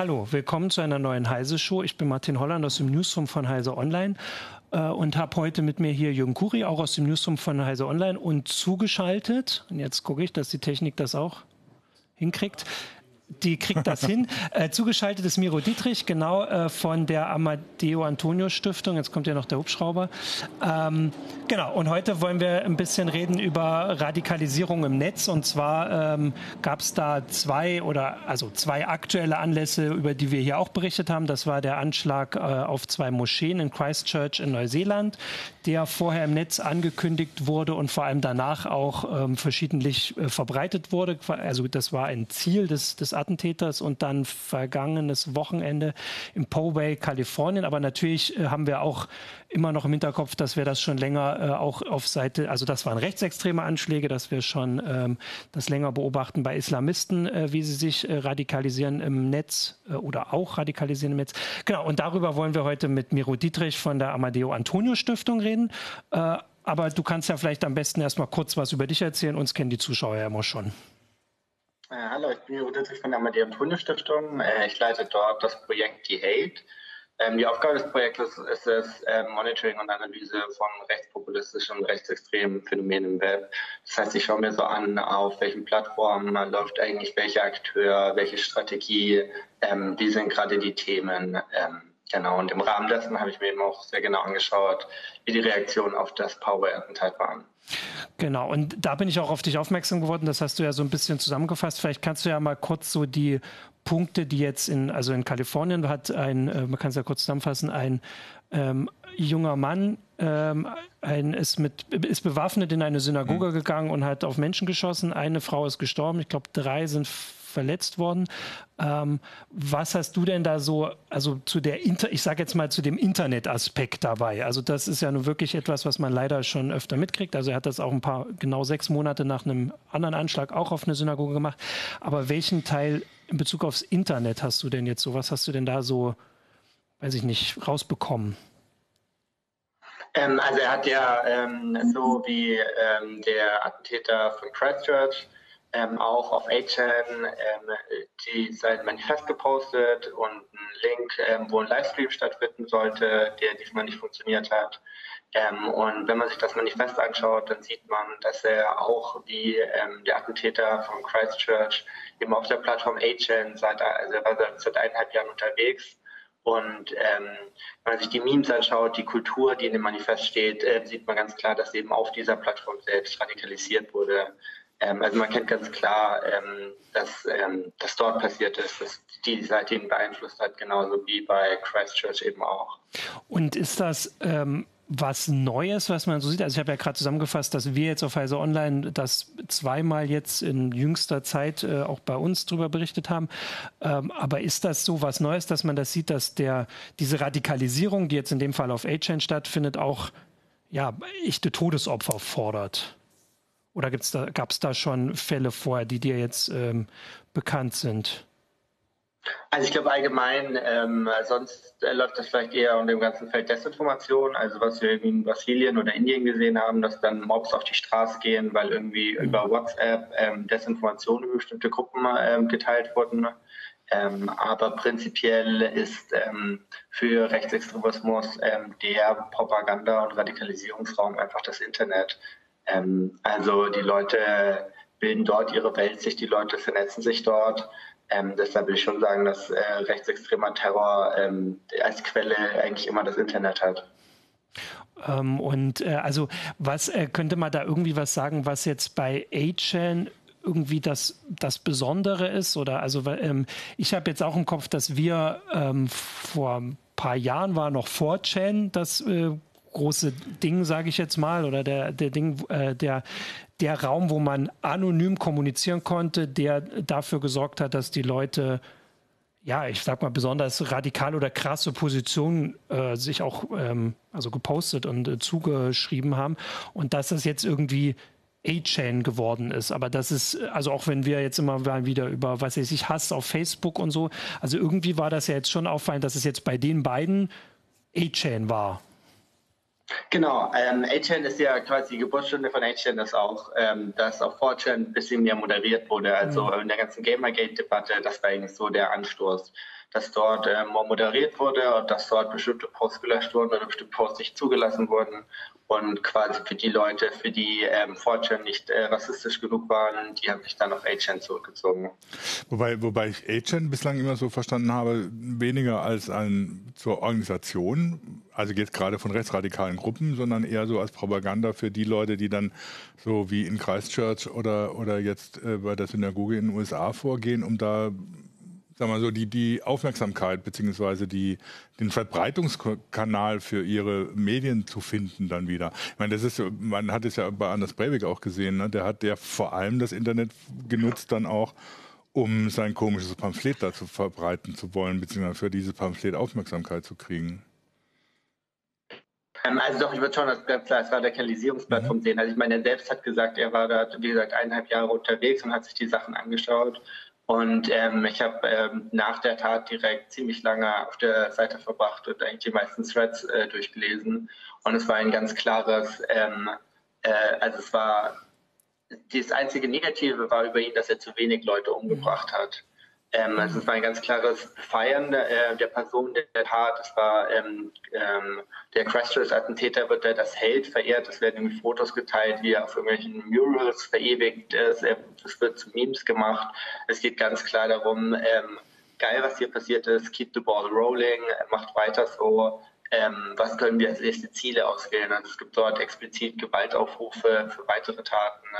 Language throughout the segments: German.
Hallo, willkommen zu einer neuen Heise-Show. Ich bin Martin Holland aus dem Newsroom von Heise Online äh, und habe heute mit mir hier Jürgen Kuri, auch aus dem Newsroom von Heise Online und zugeschaltet. Und jetzt gucke ich, dass die Technik das auch hinkriegt die kriegt das hin. Äh, zugeschaltet ist Miro Dietrich, genau äh, von der Amadeo Antonio Stiftung. Jetzt kommt ja noch der Hubschrauber. Ähm, genau, und heute wollen wir ein bisschen reden über Radikalisierung im Netz. Und zwar ähm, gab es da zwei oder also zwei aktuelle Anlässe, über die wir hier auch berichtet haben. Das war der Anschlag äh, auf zwei Moscheen in Christchurch in Neuseeland, der vorher im Netz angekündigt wurde und vor allem danach auch ähm, verschiedentlich äh, verbreitet wurde. Also das war ein Ziel des, des Attentäters und dann vergangenes Wochenende im Poway, Kalifornien. Aber natürlich äh, haben wir auch immer noch im Hinterkopf, dass wir das schon länger äh, auch auf Seite, also das waren rechtsextreme Anschläge, dass wir schon ähm, das länger beobachten bei Islamisten, äh, wie sie sich äh, radikalisieren im Netz äh, oder auch radikalisieren im Netz. Genau, und darüber wollen wir heute mit Miro Dietrich von der Amadeo Antonio Stiftung reden. Äh, aber du kannst ja vielleicht am besten erstmal kurz was über dich erzählen. Uns kennen die Zuschauer ja immer schon. Äh, hallo, ich bin Dietrich von der Amadeo Antonio Stiftung. ich leite dort das Projekt Die Hate. Ähm, die Aufgabe des Projektes ist es, ähm, Monitoring und Analyse von rechtspopulistischen und rechtsextremen Phänomenen im Web. Das heißt, ich schaue mir so an, auf welchen Plattformen läuft eigentlich welcher Akteur, welche Strategie, ähm, wie sind gerade die Themen. Genau, und im Rahmen dessen habe ich mir eben auch sehr genau angeschaut, wie die Reaktionen auf das Power-Attentat waren. Genau, und da bin ich auch auf dich aufmerksam geworden. Das hast du ja so ein bisschen zusammengefasst. Vielleicht kannst du ja mal kurz so die Punkte, die jetzt in, also in Kalifornien hat ein, äh, man kann es ja kurz zusammenfassen, ein ähm, junger Mann ähm, ein, ist, mit, ist bewaffnet in eine Synagoge mhm. gegangen und hat auf Menschen geschossen. Eine Frau ist gestorben. Ich glaube, drei sind verletzt worden. Ähm, was hast du denn da so, also zu der, Inter ich sage jetzt mal zu dem Internetaspekt dabei? Also das ist ja nun wirklich etwas, was man leider schon öfter mitkriegt. Also er hat das auch ein paar, genau sechs Monate nach einem anderen Anschlag auch auf eine Synagoge gemacht. Aber welchen Teil in Bezug aufs Internet hast du denn jetzt so? Was hast du denn da so, weiß ich nicht, rausbekommen? Ähm, also er hat ja ähm, so wie ähm, der Attentäter von Christchurch ähm, auch auf 8chan ähm, die, sein Manifest gepostet und einen Link, ähm, wo ein Livestream stattfinden sollte, der diesmal nicht funktioniert hat. Ähm, und wenn man sich das Manifest anschaut, dann sieht man, dass er auch wie ähm, der Attentäter von Christchurch eben auf der Plattform A-Chain seit, also er war seit eineinhalb Jahren unterwegs. Und ähm, wenn man sich die Memes anschaut, die Kultur, die in dem Manifest steht, äh, sieht man ganz klar, dass eben auf dieser Plattform selbst radikalisiert wurde. Ähm, also man kennt ganz klar, ähm, dass ähm, das dort passiert ist, dass die Seite ihn beeinflusst hat, genauso wie bei Christchurch eben auch. Und ist das ähm, was Neues, was man so sieht. Also ich habe ja gerade zusammengefasst, dass wir jetzt auf Heise Online das zweimal jetzt in jüngster Zeit äh, auch bei uns darüber berichtet haben. Ähm, aber ist das so was Neues, dass man das sieht, dass der diese Radikalisierung, die jetzt in dem Fall auf A-Chain stattfindet, auch ja echte Todesopfer fordert? Oder da, gab es da schon Fälle vorher, die dir jetzt ähm, bekannt sind? Also ich glaube allgemein, ähm, sonst äh, läuft das vielleicht eher unter dem ganzen Feld Desinformation, also was wir in Brasilien oder Indien gesehen haben, dass dann Mobs auf die Straße gehen, weil irgendwie mhm. über WhatsApp ähm, Desinformationen über bestimmte Gruppen ähm, geteilt wurden. Ähm, aber prinzipiell ist ähm, für Rechtsextremismus ähm, der Propaganda- und Radikalisierungsraum einfach das Internet. Ähm, also die Leute bilden dort ihre Welt sich, die Leute vernetzen sich dort. Ähm, deshalb will ich schon sagen, dass äh, rechtsextremer Terror ähm, als Quelle eigentlich immer das Internet hat. Ähm, und äh, also was äh, könnte man da irgendwie was sagen, was jetzt bei A-Chain irgendwie das, das Besondere ist? Oder also ähm, ich habe jetzt auch im Kopf, dass wir ähm, vor ein paar Jahren war noch 4chan das äh, große Ding, sage ich jetzt mal, oder der, der Ding, äh, der, der Raum, wo man anonym kommunizieren konnte, der dafür gesorgt hat, dass die Leute ja, ich sag mal, besonders radikal oder krasse Positionen äh, sich auch ähm, also gepostet und äh, zugeschrieben haben. Und dass das jetzt irgendwie A-Chain geworden ist. Aber das ist, also auch wenn wir jetzt immer wieder über, was weiß ich, Hass auf Facebook und so, also irgendwie war das ja jetzt schon auffallend, dass es jetzt bei den beiden A-Chain war. Genau, ähm, 8chan ist ja quasi die Geburtsstunde von 8chan, dass auch, ähm, dass auf 4chan ein bisschen mehr moderiert wurde. Also mhm. in der ganzen Gamergate-Debatte, das war eigentlich so der Anstoß. Dass dort äh, moderiert wurde und dass dort bestimmte Posts gelöscht wurden oder bestimmte Posts nicht zugelassen wurden und quasi für die Leute, für die ähm, nicht äh, rassistisch genug waren, die haben sich dann auf A-Chain zurückgezogen. Wobei, wobei ich A-Chain bislang immer so verstanden habe, weniger als ein, zur Organisation, also geht gerade von rechtsradikalen Gruppen, sondern eher so als Propaganda für die Leute, die dann so wie in Christchurch oder, oder jetzt äh, bei der Synagoge in den USA vorgehen, um da sagen wir so, die, die Aufmerksamkeit beziehungsweise die, den Verbreitungskanal für ihre Medien zu finden dann wieder. Ich meine, das ist, man hat es ja bei Anders Breivik auch gesehen, ne? der hat ja vor allem das Internet genutzt dann auch, um sein komisches Pamphlet da zu verbreiten zu wollen, beziehungsweise für dieses Pamphlet Aufmerksamkeit zu kriegen. Ähm, also doch, ich würde schon das als Radikalisierungsplattform mhm. sehen. Also ich meine, er selbst hat gesagt, er war da, wie gesagt, eineinhalb Jahre unterwegs und hat sich die Sachen angeschaut und ähm, ich habe ähm, nach der Tat direkt ziemlich lange auf der Seite verbracht und eigentlich die meisten Threads äh, durchgelesen. Und es war ein ganz klares, ähm, äh, also es war, das einzige Negative war über ihn, dass er zu wenig Leute umgebracht hat. Ähm, also es war ein ganz klares Feiern äh, der Person der Tat. Es war ähm, ähm, der Christchurch-Attentäter wird da das Held verehrt. Es werden irgendwie Fotos geteilt, wie er auf irgendwelchen Murals verewigt ist. Es wird zu Memes gemacht. Es geht ganz klar darum, ähm, geil, was hier passiert ist. Keep the ball rolling. Macht weiter so. Ähm, was können wir als nächste Ziele auswählen? Also es gibt dort explizit Gewaltaufrufe für weitere Taten. Ne?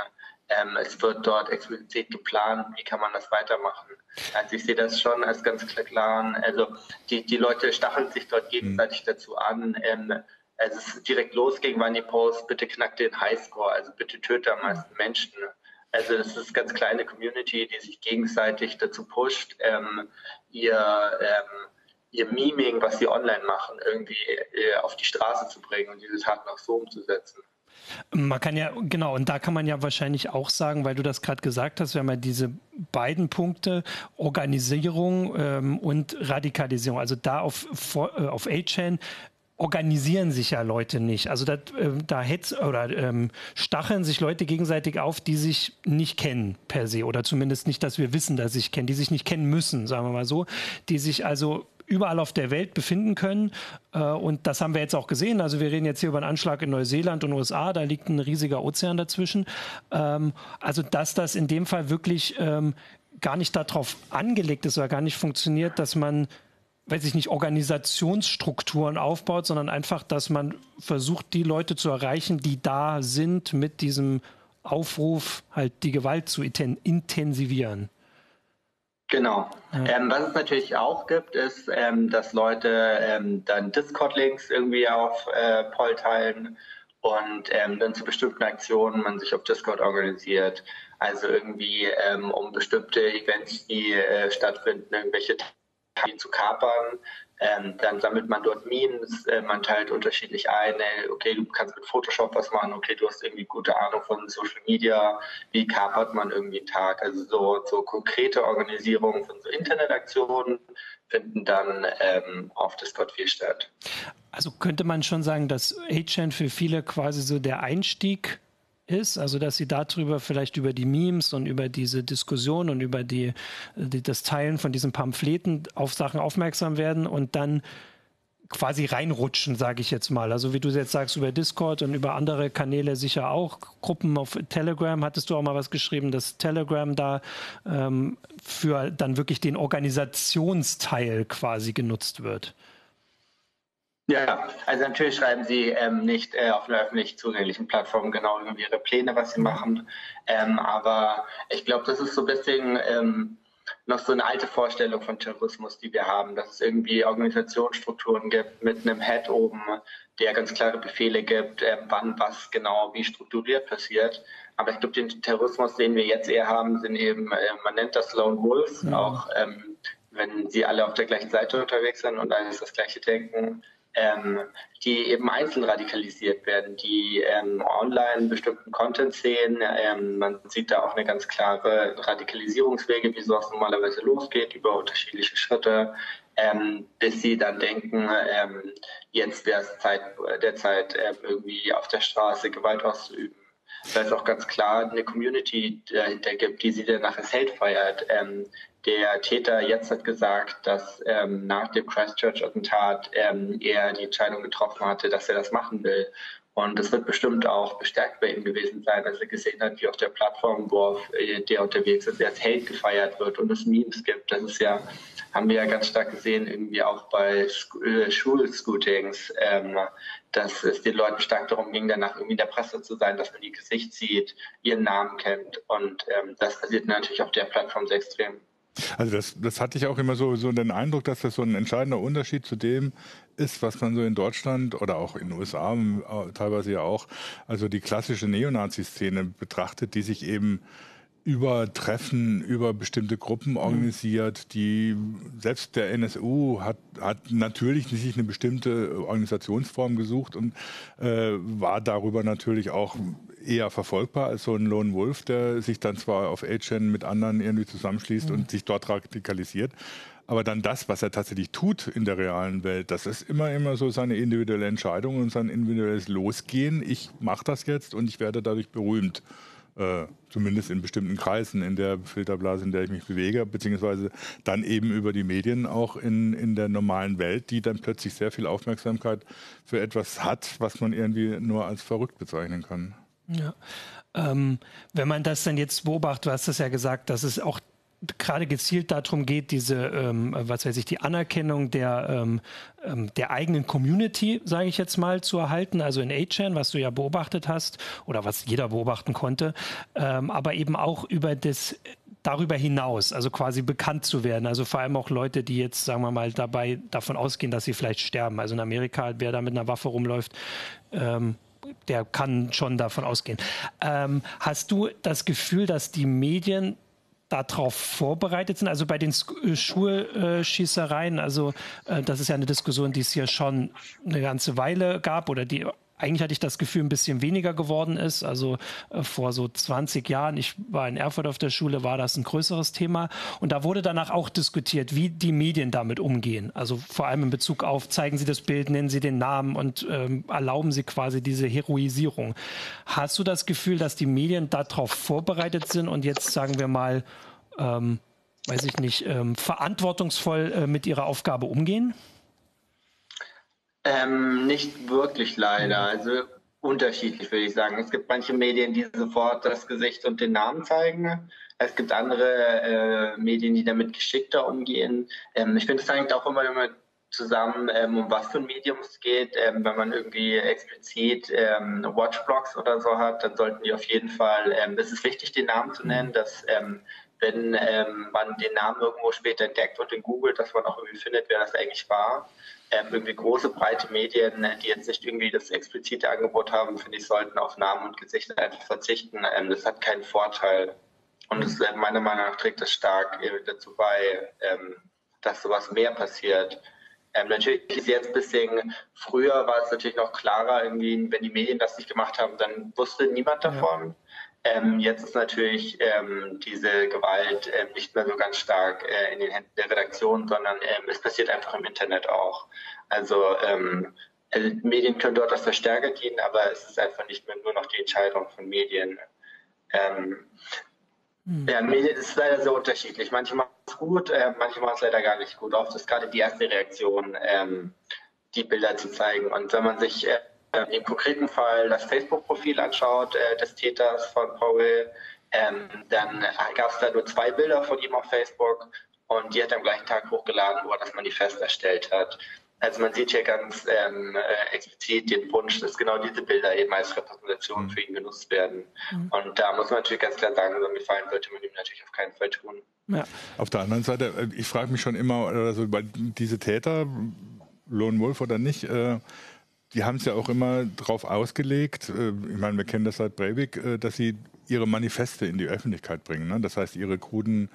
Ähm, es wird dort explizit geplant, wie kann man das weitermachen. Also ich sehe das schon als ganz klar. Also die, die Leute stacheln sich dort gegenseitig mhm. dazu an. Ähm, also es ist direkt losging, waren die Posts, bitte knackt den Highscore, also bitte töte am meisten Menschen. Also es ist eine ganz kleine Community, die sich gegenseitig dazu pusht, ähm, ihr, ähm, ihr Meming, was sie online machen, irgendwie äh, auf die Straße zu bringen und diese Taten auch so umzusetzen. Man kann ja, genau, und da kann man ja wahrscheinlich auch sagen, weil du das gerade gesagt hast, wir haben ja diese beiden Punkte, Organisierung ähm, und Radikalisierung. Also da auf, äh, auf A-Chain organisieren sich ja Leute nicht. Also da, äh, da hetz, oder ähm, stacheln sich Leute gegenseitig auf, die sich nicht kennen per se oder zumindest nicht, dass wir wissen, dass sie sich kennen, die sich nicht kennen müssen, sagen wir mal so, die sich also überall auf der Welt befinden können. Äh, und das haben wir jetzt auch gesehen. Also wir reden jetzt hier über einen Anschlag in Neuseeland und USA, da liegt ein riesiger Ozean dazwischen. Ähm, also dass das in dem Fall wirklich ähm, gar nicht darauf angelegt ist oder gar nicht funktioniert, dass man weiß ich nicht, Organisationsstrukturen aufbaut, sondern einfach, dass man versucht, die Leute zu erreichen, die da sind, mit diesem Aufruf, halt die Gewalt zu intensivieren. Genau. Ja. Ähm, was es natürlich auch gibt, ist, ähm, dass Leute ähm, dann Discord-Links irgendwie auf äh, Poll teilen und ähm, dann zu bestimmten Aktionen man sich auf Discord organisiert. Also irgendwie ähm, um bestimmte Events, die äh, stattfinden, irgendwelche zu kapern. Ähm, dann sammelt man dort Memes, äh, man teilt unterschiedlich ein, äh, okay, du kannst mit Photoshop was machen, okay, du hast irgendwie gute Ahnung von Social Media, wie kapert man irgendwie einen Tag. Also so, so konkrete Organisierungen von so Internetaktionen finden dann ähm, auf Discord viel statt. Also könnte man schon sagen, dass A-Chain für viele quasi so der Einstieg ist, also dass sie darüber vielleicht über die Memes und über diese Diskussion und über die, die, das Teilen von diesen Pamphleten auf Sachen aufmerksam werden und dann quasi reinrutschen, sage ich jetzt mal. Also wie du jetzt sagst über Discord und über andere Kanäle sicher auch. Gruppen auf Telegram hattest du auch mal was geschrieben, dass Telegram da ähm, für dann wirklich den Organisationsteil quasi genutzt wird. Ja, also natürlich schreiben sie ähm, nicht äh, auf einer öffentlich zugänglichen Plattform genau über ihre Pläne, was sie machen. Ähm, aber ich glaube, das ist so ein bisschen ähm, noch so eine alte Vorstellung von Terrorismus, die wir haben, dass es irgendwie Organisationsstrukturen gibt mit einem Head oben, der ganz klare Befehle gibt, äh, wann was genau wie strukturiert passiert. Aber ich glaube, den Terrorismus, den wir jetzt eher haben, sind eben, äh, man nennt das Lone Wolves, ja. auch ähm, wenn sie alle auf der gleichen Seite unterwegs sind und alles das Gleiche denken ähm, die eben einzeln radikalisiert werden, die ähm, online bestimmten Content sehen. Ähm, man sieht da auch eine ganz klare Radikalisierungswege, wie sowas normalerweise losgeht, über unterschiedliche Schritte, ähm, bis sie dann denken, ähm, jetzt wäre es Zeit, der Zeit, ähm, irgendwie auf der Straße Gewalt auszuüben. Weil es auch ganz klar eine Community dahinter gibt, die sie dann nach als Held feiert. Ähm, der Täter jetzt hat gesagt, dass ähm, nach dem Christchurch-Attentat ähm, er die Entscheidung getroffen hatte, dass er das machen will. Und das wird bestimmt auch bestärkt bei ihm gewesen sein, als er gesehen hat, wie auf der Plattform, wo äh, der unterwegs ist, als Held gefeiert wird und es Memes gibt. Das ist ja, haben wir ja ganz stark gesehen, irgendwie auch bei äh, Schulscootings, ähm, dass es den Leuten stark darum ging, danach irgendwie in der Presse zu sein, dass man ihr Gesicht sieht, ihren Namen kennt. Und ähm, das passiert natürlich auf der Plattform sehr extrem. Also das, das hatte ich auch immer so, so den Eindruck, dass das so ein entscheidender Unterschied zu dem ist, was man so in Deutschland oder auch in den USA äh, teilweise ja auch, also die klassische Neonazi-Szene betrachtet, die sich eben über Treffen, über bestimmte Gruppen organisiert, die selbst der NSU hat, hat natürlich sich eine bestimmte Organisationsform gesucht und äh, war darüber natürlich auch eher verfolgbar als so ein Lone Wolf, der sich dann zwar auf A-Chain mit anderen irgendwie zusammenschließt mhm. und sich dort radikalisiert. Aber dann das, was er tatsächlich tut in der realen Welt, das ist immer, immer so seine individuelle Entscheidung und sein individuelles Losgehen. Ich mache das jetzt und ich werde dadurch berühmt. Äh, zumindest in bestimmten Kreisen in der Filterblase, in der ich mich bewege, beziehungsweise dann eben über die Medien auch in, in der normalen Welt, die dann plötzlich sehr viel Aufmerksamkeit für etwas hat, was man irgendwie nur als verrückt bezeichnen kann. Ja. Ähm, wenn man das dann jetzt beobachtet, du hast es ja gesagt, dass es auch gerade gezielt darum geht, diese, ähm, was weiß ich, die Anerkennung der, ähm, ähm der eigenen Community, sage ich jetzt mal, zu erhalten, also in A-Chan, was du ja beobachtet hast oder was jeder beobachten konnte, ähm, aber eben auch über das darüber hinaus, also quasi bekannt zu werden. Also vor allem auch Leute, die jetzt, sagen wir mal, dabei davon ausgehen, dass sie vielleicht sterben. Also in Amerika, wer da mit einer Waffe rumläuft, ähm, der kann schon davon ausgehen. Ähm, hast du das Gefühl, dass die Medien darauf vorbereitet sind? Also bei den äh, Schulschießereien, also äh, das ist ja eine Diskussion, die es hier schon eine ganze Weile gab oder die eigentlich hatte ich das Gefühl, ein bisschen weniger geworden ist. Also äh, vor so 20 Jahren, ich war in Erfurt auf der Schule, war das ein größeres Thema. Und da wurde danach auch diskutiert, wie die Medien damit umgehen. Also vor allem in Bezug auf, zeigen Sie das Bild, nennen Sie den Namen und ähm, erlauben Sie quasi diese Heroisierung. Hast du das Gefühl, dass die Medien darauf vorbereitet sind und jetzt, sagen wir mal, ähm, weiß ich nicht, ähm, verantwortungsvoll äh, mit ihrer Aufgabe umgehen? Ähm, nicht wirklich leider. Also unterschiedlich würde ich sagen. Es gibt manche Medien, die sofort das Gesicht und den Namen zeigen. Es gibt andere äh, Medien, die damit geschickter umgehen. Ähm, ich finde, es hängt auch immer, immer zusammen, ähm, um was für ein Medium es geht. Ähm, wenn man irgendwie explizit ähm, Watchblogs oder so hat, dann sollten die auf jeden Fall, ähm, es ist wichtig, den Namen zu nennen, dass ähm, wenn ähm, man den Namen irgendwo später entdeckt und in Google, dass man auch irgendwie findet, wer das eigentlich war. Ähm, irgendwie große, breite Medien, die jetzt nicht irgendwie das explizite Angebot haben, finde ich, sollten auf Namen und Gesichter einfach verzichten. Ähm, das hat keinen Vorteil. Und es, äh, meiner Meinung nach trägt das stark äh, dazu bei, ähm, dass sowas mehr passiert. Ähm, natürlich ist jetzt ein bisschen, früher war es natürlich noch klarer, irgendwie, wenn die Medien das nicht gemacht haben, dann wusste niemand davon. Ja. Ähm, jetzt ist natürlich ähm, diese Gewalt ähm, nicht mehr so ganz stark äh, in den Händen der Redaktion, sondern ähm, es passiert einfach im Internet auch. Also ähm, äh, Medien können dort als Verstärker dienen, aber es ist einfach nicht mehr nur noch die Entscheidung von Medien. Ähm, hm. Ja, Medien ist leider sehr unterschiedlich. Manche machen es gut, äh, manche machen es leider gar nicht gut. Oft ist gerade die erste Reaktion, die Bilder zu zeigen. Und wenn man sich äh, äh, im konkreten Fall das Facebook-Profil anschaut äh, des Täters von Paul, ähm, dann gab es da nur zwei Bilder von ihm auf Facebook und die hat er am gleichen Tag hochgeladen, wo er das Manifest erstellt hat. Also man sieht hier ganz ähm, äh, explizit den Wunsch, dass genau diese Bilder eben als Repräsentation mhm. für ihn genutzt werden. Mhm. Und da muss man natürlich ganz klar sagen, so einen Gefallen sollte man ihm natürlich auf keinen Fall tun. Ja. Auf der anderen Seite, äh, ich frage mich schon immer, also diese Täter, Lone Wolf oder nicht, äh, die haben es ja auch immer darauf ausgelegt, äh, ich meine, wir kennen das seit Breivik, äh, dass sie ihre Manifeste in die Öffentlichkeit bringen. Ne? Das heißt, ihre kruden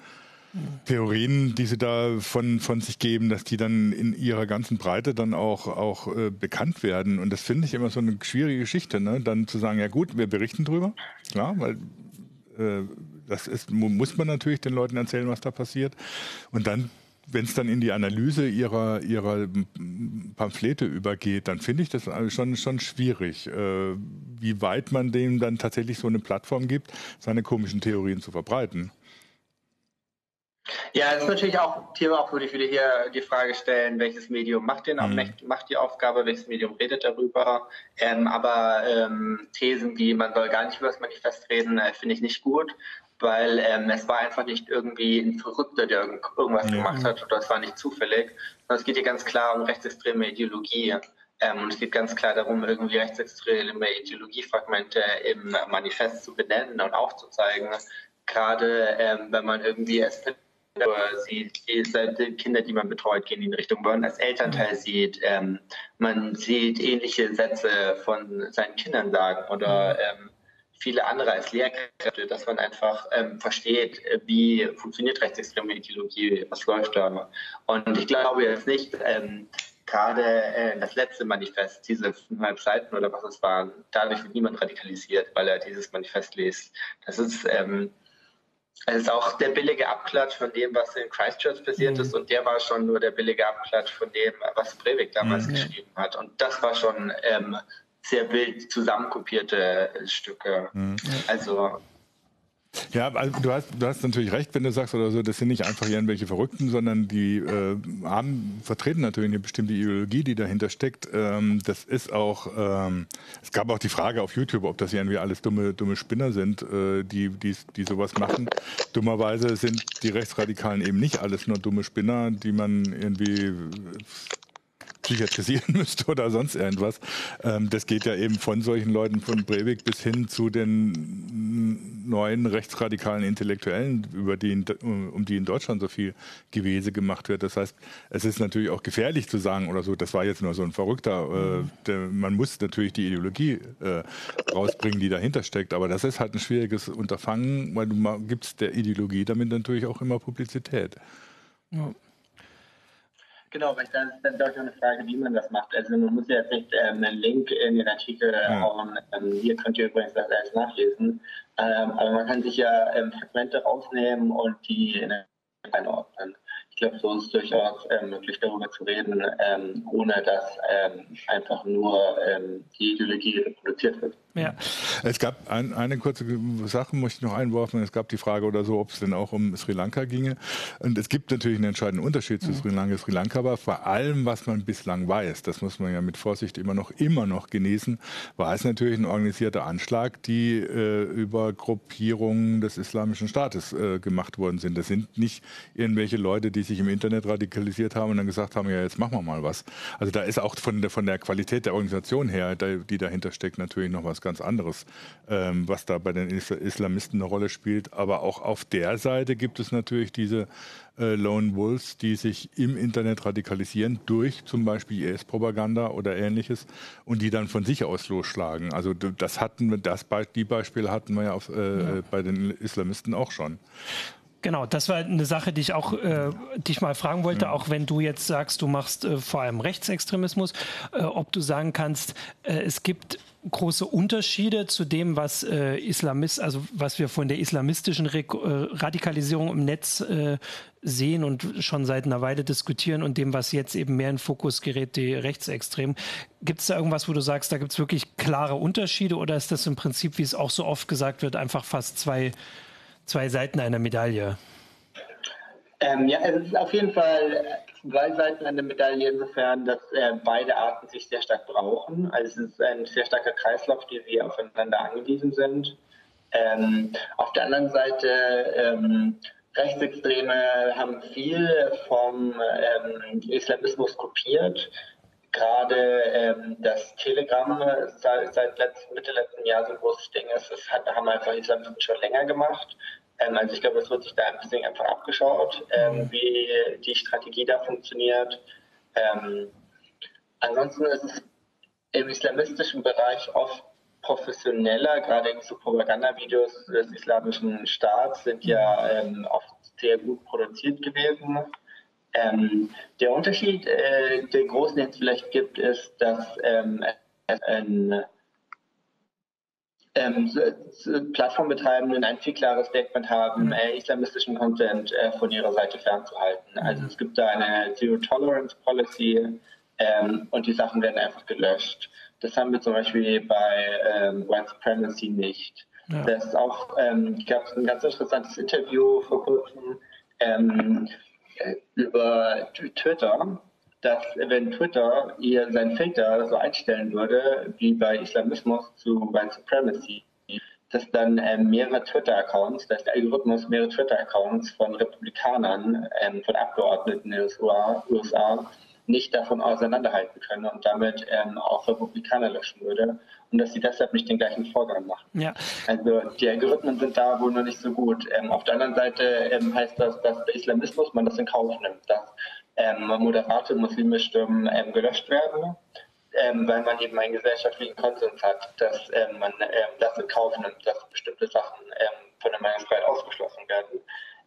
Theorien, die sie da von, von sich geben, dass die dann in ihrer ganzen Breite dann auch, auch äh, bekannt werden. Und das finde ich immer so eine schwierige Geschichte, ne? dann zu sagen, ja gut, wir berichten drüber, klar, weil äh, das ist, muss man natürlich den Leuten erzählen, was da passiert. Und dann wenn es dann in die Analyse ihrer, ihrer Pamphlete übergeht, dann finde ich das schon, schon schwierig. Äh, wie weit man dem dann tatsächlich so eine Plattform gibt, seine komischen Theorien zu verbreiten. Ja, es ist natürlich auch Thema, auch würde ich wieder hier die Frage stellen, welches Medium macht den, mhm. macht die Aufgabe, welches Medium redet darüber. Ähm, aber ähm, Thesen wie man soll gar nicht über das Manifest reden, äh, finde ich nicht gut, weil ähm, es war einfach nicht irgendwie ein Verrückter, der irgendwas gemacht hat oder es war nicht zufällig, sondern es geht hier ganz klar um rechtsextreme Ideologie. Ähm, und es geht ganz klar darum, irgendwie rechtsextreme Ideologiefragmente im Manifest zu benennen und aufzuzeigen. Gerade ähm, wenn man irgendwie es sieht, die Kinder, die man betreut, gehen in Richtung Burn als Elternteil mhm. sieht. Ähm, man sieht ähnliche Sätze von seinen Kindern sagen oder mhm. ähm, viele andere als Lehrkräfte, dass man einfach ähm, versteht, wie funktioniert rechtsextreme Ideologie, was läuft da. Und ich glaube jetzt nicht, ähm, gerade äh, das letzte Manifest, diese fünfeinhalb Seiten oder was es waren, dadurch wird niemand radikalisiert, weil er dieses Manifest liest. Das ist ähm, es ist auch der billige Abklatsch von dem, was in Christchurch passiert mhm. ist. Und der war schon nur der billige Abklatsch von dem, was Breivik damals mhm. geschrieben hat. Und das war schon ähm, sehr wild zusammenkopierte Stücke. Mhm. Also ja, also du hast, du hast natürlich recht, wenn du sagst oder so, das sind nicht einfach irgendwelche Verrückten, sondern die äh, haben, vertreten natürlich eine bestimmte Ideologie, die dahinter steckt. Ähm, das ist auch, ähm, es gab auch die Frage auf YouTube, ob das irgendwie alles dumme, dumme Spinner sind, äh, die, die, die sowas machen. Dummerweise sind die Rechtsradikalen eben nicht alles nur dumme Spinner, die man irgendwie psychiatrisieren müsste oder sonst irgendwas. Ähm, das geht ja eben von solchen Leuten von Breivik bis hin zu den neuen rechtsradikalen Intellektuellen, über die, um die in Deutschland so viel Gewese gemacht wird. Das heißt, es ist natürlich auch gefährlich zu sagen oder so, das war jetzt nur so ein Verrückter. Äh, man muss natürlich die Ideologie äh, rausbringen, die dahinter steckt. Aber das ist halt ein schwieriges Unterfangen, weil du gibst der Ideologie damit natürlich auch immer Publizität. Ja. Genau, weil das ist dann, glaube ich, auch eine Frage, wie man das macht. Also man muss ja jetzt nicht ähm, einen Link in den Artikel ja. hauen. Ähm, hier könnt ihr übrigens das alles nachlesen. Ähm, aber man kann sich ja ähm, Fragmente rausnehmen und die einordnen. Ich glaube, ist es durchaus ähm, möglich, darüber zu reden, ähm, ohne dass einfach nur die Ideologie reproduziert wird. Ja. Es gab ein, eine kurze Sache, möchte ich noch einwerfen. Es gab die Frage oder so, ob es denn auch um Sri Lanka ginge. Und es gibt natürlich einen entscheidenden Unterschied zu Sri Lanka. Sri Lanka war vor allem, was man bislang weiß, das muss man ja mit Vorsicht immer noch, immer noch genießen, war es natürlich ein organisierter Anschlag, die äh, über Gruppierungen des Islamischen Staates äh, gemacht worden sind. Das sind nicht irgendwelche Leute, die sich im Internet radikalisiert haben und dann gesagt haben, ja, jetzt machen wir mal was. Also da ist auch von der, von der Qualität der Organisation her, die dahinter steckt, natürlich noch was ganz anderes, ähm, was da bei den Islamisten eine Rolle spielt. Aber auch auf der Seite gibt es natürlich diese äh, Lone Wolves, die sich im Internet radikalisieren durch zum Beispiel IS-Propaganda oder ähnliches und die dann von sich aus losschlagen. Also das hatten das die Beispiele hatten wir ja, auf, äh, ja. bei den Islamisten auch schon. Genau, das war eine Sache, die ich auch äh, dich mal fragen wollte, ja. auch wenn du jetzt sagst, du machst äh, vor allem Rechtsextremismus, äh, ob du sagen kannst, äh, es gibt große Unterschiede zu dem, was äh, Islamist, also was wir von der islamistischen Re äh, Radikalisierung im Netz sehen und schon seit einer Weile diskutieren und dem, was jetzt eben mehr in Fokus gerät, die Rechtsextremen. Gibt es da irgendwas, wo du sagst, da gibt es wirklich klare Unterschiede oder ist das im Prinzip, wie es auch so oft gesagt wird, einfach fast zwei zwei Seiten einer Medaille. Ähm, ja, es ist auf jeden Fall zwei Seiten einer Medaille insofern, dass äh, beide Arten sich sehr stark brauchen. Also es ist ein sehr starker Kreislauf, die sie aufeinander angewiesen sind. Ähm, auf der anderen Seite, ähm, Rechtsextreme haben viel vom ähm, Islamismus kopiert. Gerade ähm, das Telegram seit, seit letzten, Mitte letzten Jahr so ein großes Ding ist, das hat, haben einfach Islamisten schon länger gemacht. Ähm, also ich glaube, es wird sich da ein bisschen einfach abgeschaut, ähm, mhm. wie die Strategie da funktioniert. Ähm, ansonsten ist es im islamistischen Bereich oft professioneller, gerade in so Propagandavideos des islamischen Staats sind ja ähm, oft sehr gut produziert gewesen. Ähm, der Unterschied, äh, der großen jetzt vielleicht gibt, ist, dass ähm, ein ähm, Plattformbetreibenden ein viel klares Statement haben, mhm. äh, islamistischen Content äh, von ihrer Seite fernzuhalten. Also es gibt da eine Zero Tolerance Policy. ähm, und die Sachen werden einfach gelöscht. Das haben wir zum Beispiel bei ähm, White Supremacy nicht. Ja. Das ist auch, ähm, gab es ein ganz interessantes Interview vor kurzem ähm, äh, über Twitter, dass wenn Twitter ihr seinen Filter so einstellen würde, wie bei Islamismus zu White Supremacy, dass dann ähm, mehrere Twitter-Accounts, dass der Algorithmus mehrere Twitter-Accounts von Republikanern, ähm, von Abgeordneten in den USA, USA nicht davon auseinanderhalten können und damit ähm, auch Republikaner löschen würde und dass sie deshalb nicht den gleichen Vorgang machen. Ja. Also die Algorithmen sind da wohl noch nicht so gut. Ähm, auf der anderen Seite ähm, heißt das, dass der Islamismus man das in Kauf nimmt, dass ähm, moderate muslimische Stimmen ähm, gelöscht werden, ähm, weil man eben einen gesellschaftlichen Konsens hat, dass man das in Kauf nimmt, dass bestimmte Sachen von der Meinungsfreiheit ausgeschlossen werden.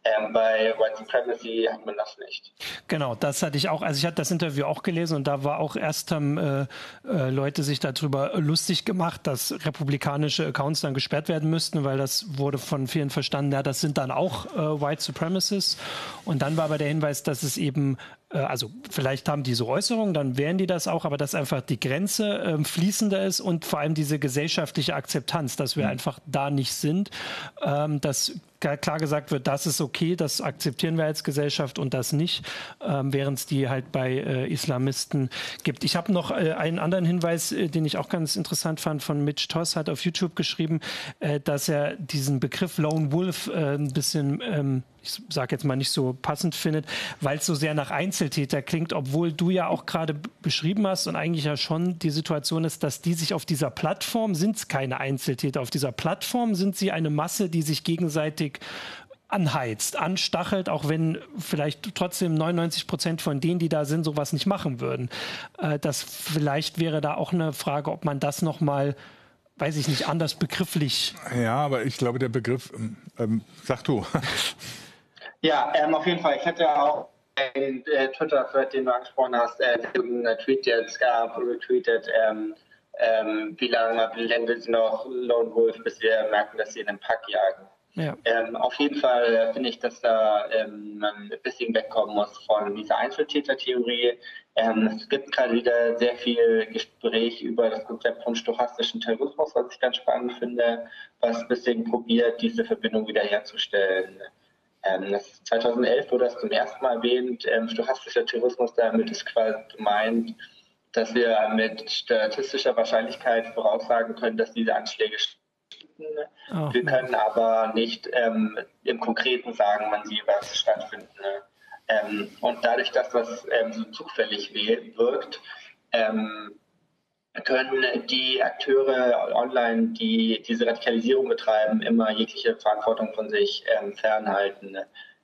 Ähm, bei White Supremacy hat man das nicht. Genau, das hatte ich auch. Also ich hatte das Interview auch gelesen und da war auch erst haben äh, äh, Leute sich darüber lustig gemacht, dass republikanische Accounts dann gesperrt werden müssten, weil das wurde von vielen verstanden, ja, das sind dann auch äh, White Supremacists. Und dann war aber der Hinweis, dass es eben also vielleicht haben die so Äußerungen, dann wären die das auch, aber dass einfach die Grenze äh, fließender ist und vor allem diese gesellschaftliche Akzeptanz, dass wir mhm. einfach da nicht sind, ähm, dass klar gesagt wird, das ist okay, das akzeptieren wir als Gesellschaft und das nicht, ähm, während es die halt bei äh, Islamisten gibt. Ich habe noch äh, einen anderen Hinweis, äh, den ich auch ganz interessant fand, von Mitch Toss hat auf YouTube geschrieben, äh, dass er diesen Begriff Lone Wolf äh, ein bisschen ähm, ich sage jetzt mal nicht so passend findet, weil es so sehr nach Einzeltäter klingt, obwohl du ja auch gerade beschrieben hast und eigentlich ja schon die Situation ist, dass die sich auf dieser Plattform sind es keine Einzeltäter. Auf dieser Plattform sind sie eine Masse, die sich gegenseitig anheizt, anstachelt, auch wenn vielleicht trotzdem 99 Prozent von denen, die da sind, sowas nicht machen würden. Äh, das vielleicht wäre da auch eine Frage, ob man das noch mal weiß ich nicht, anders begrifflich. Ja, aber ich glaube, der Begriff, ähm, ähm sag du. Ja, ähm, auf jeden Fall. Ich hatte auch einen äh, Twitter-Thread, den du angesprochen hast, äh, einen Tweet jetzt gab, retweetet, ähm, ähm, wie lange, sie noch Lone Wolf, bis wir merken, dass sie in den Pack jagen. Ja. Ähm, auf jeden Fall äh, finde ich, dass da ähm, man ein bisschen wegkommen muss von dieser Einzeltätertheorie. Ähm, es gibt gerade wieder sehr viel Gespräch über das Konzept von stochastischen Terrorismus, was ich ganz spannend finde, was ein bisschen probiert, diese Verbindung wiederherzustellen. Ähm, 2011 wurde das zum ersten Mal erwähnt. Ähm, stochastischer Tourismus, damit ist quasi gemeint, dass wir mit statistischer Wahrscheinlichkeit voraussagen können, dass diese Anschläge stattfinden. Oh, wir können aber nicht ähm, im Konkreten sagen, wann sie was stattfinden. Ähm, und dadurch, dass das ähm, so zufällig wirkt, ähm, können die Akteure online, die diese Radikalisierung betreiben, immer jegliche Verantwortung von sich ähm, fernhalten.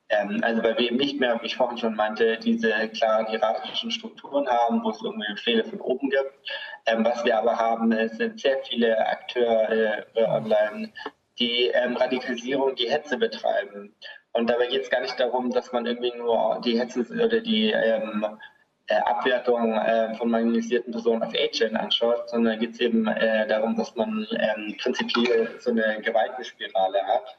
Ähm, also weil wir eben nicht mehr, wie ich vorhin schon meinte, diese klaren hierarchischen Strukturen haben, wo es irgendwie Befehle von oben gibt. Ähm, was wir aber haben, sind sehr viele Akteure äh, online, die ähm, Radikalisierung, die Hetze betreiben. Und dabei geht es gar nicht darum, dass man irgendwie nur die Hetze oder die ähm, äh, Abwertung äh, von marginalisierten Personen auf A-Chain anschaut, sondern geht es eben äh, darum, dass man ähm, prinzipiell so eine Gewaltenspirale hat,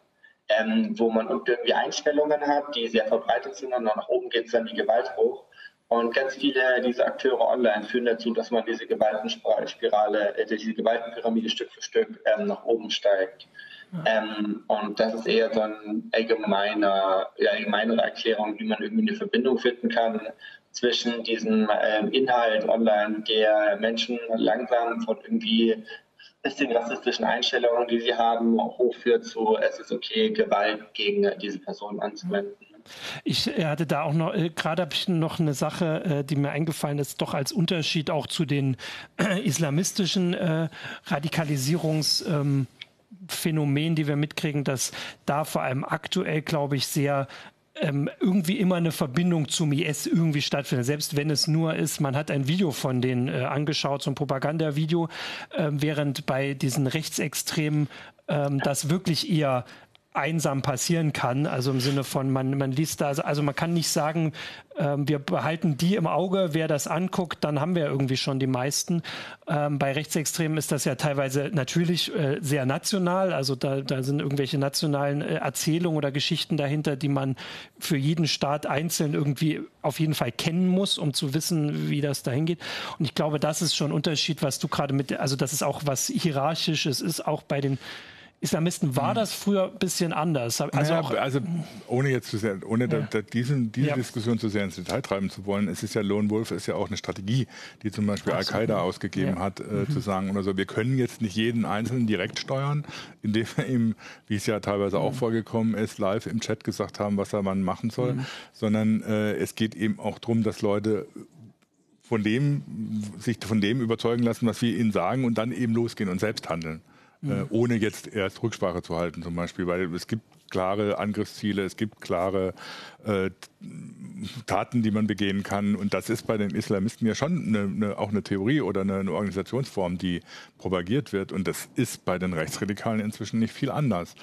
ähm, wo man irgendwie Einstellungen hat, die sehr verbreitet sind und nach oben geht es dann die Gewalt hoch. Und ganz viele dieser Akteure online führen dazu, dass man diese Gewaltenspirale, äh, diese Gewaltenpyramide Stück für Stück ähm, nach oben steigt. Ähm, und das ist eher so eine allgemeine, allgemeinere Erklärung, wie man irgendwie eine Verbindung finden kann zwischen diesem ähm, Inhalt online, der Menschen langsam von irgendwie bisschen rassistischen Einstellungen, die sie haben, hochführt zu, es ist okay, Gewalt gegen diese Person anzuwenden. Ich hatte da auch noch, äh, gerade habe ich noch eine Sache, äh, die mir eingefallen ist, doch als Unterschied auch zu den äh, islamistischen äh, Radikalisierungsphänomenen, ähm, die wir mitkriegen, dass da vor allem aktuell, glaube ich, sehr ähm, irgendwie immer eine Verbindung zum IS irgendwie stattfindet. Selbst wenn es nur ist, man hat ein Video von denen äh, angeschaut, so ein Propagandavideo, äh, während bei diesen Rechtsextremen ähm, das wirklich eher einsam passieren kann. Also im Sinne von, man, man liest da, also man kann nicht sagen, ähm, wir behalten die im Auge, wer das anguckt, dann haben wir irgendwie schon die meisten. Ähm, bei Rechtsextremen ist das ja teilweise natürlich äh, sehr national. Also da, da sind irgendwelche nationalen äh, Erzählungen oder Geschichten dahinter, die man für jeden Staat einzeln irgendwie auf jeden Fall kennen muss, um zu wissen, wie das dahin geht. Und ich glaube, das ist schon ein Unterschied, was du gerade mit, also das ist auch was hierarchisches ist, auch bei den Islamisten war hm. das früher ein bisschen anders. Also, naja, also ohne jetzt zu sehr, ohne ja. da, da diesen, diese ja. Diskussion zu sehr ins Detail treiben zu wollen, es ist ja Lone Wolf ist ja auch eine Strategie, die zum Beispiel Al-Qaida ausgegeben ja. hat, äh, mhm. zu sagen oder so, wir können jetzt nicht jeden Einzelnen direkt steuern, indem wir ihm, wie es ja teilweise mhm. auch vorgekommen ist, live im Chat gesagt haben, was er man machen soll, mhm. sondern äh, es geht eben auch darum, dass Leute von dem, sich von dem überzeugen lassen, was wir ihnen sagen und dann eben losgehen und selbst handeln. Äh, mhm. ohne jetzt erst Rücksprache zu halten zum Beispiel, weil es gibt klare Angriffsziele, es gibt klare äh, Taten, die man begehen kann. Und das ist bei den Islamisten ja schon eine, eine, auch eine Theorie oder eine, eine, Organisationsform, die propagiert wird. Und das ist bei den Rechtsradikalen inzwischen nicht viel anders.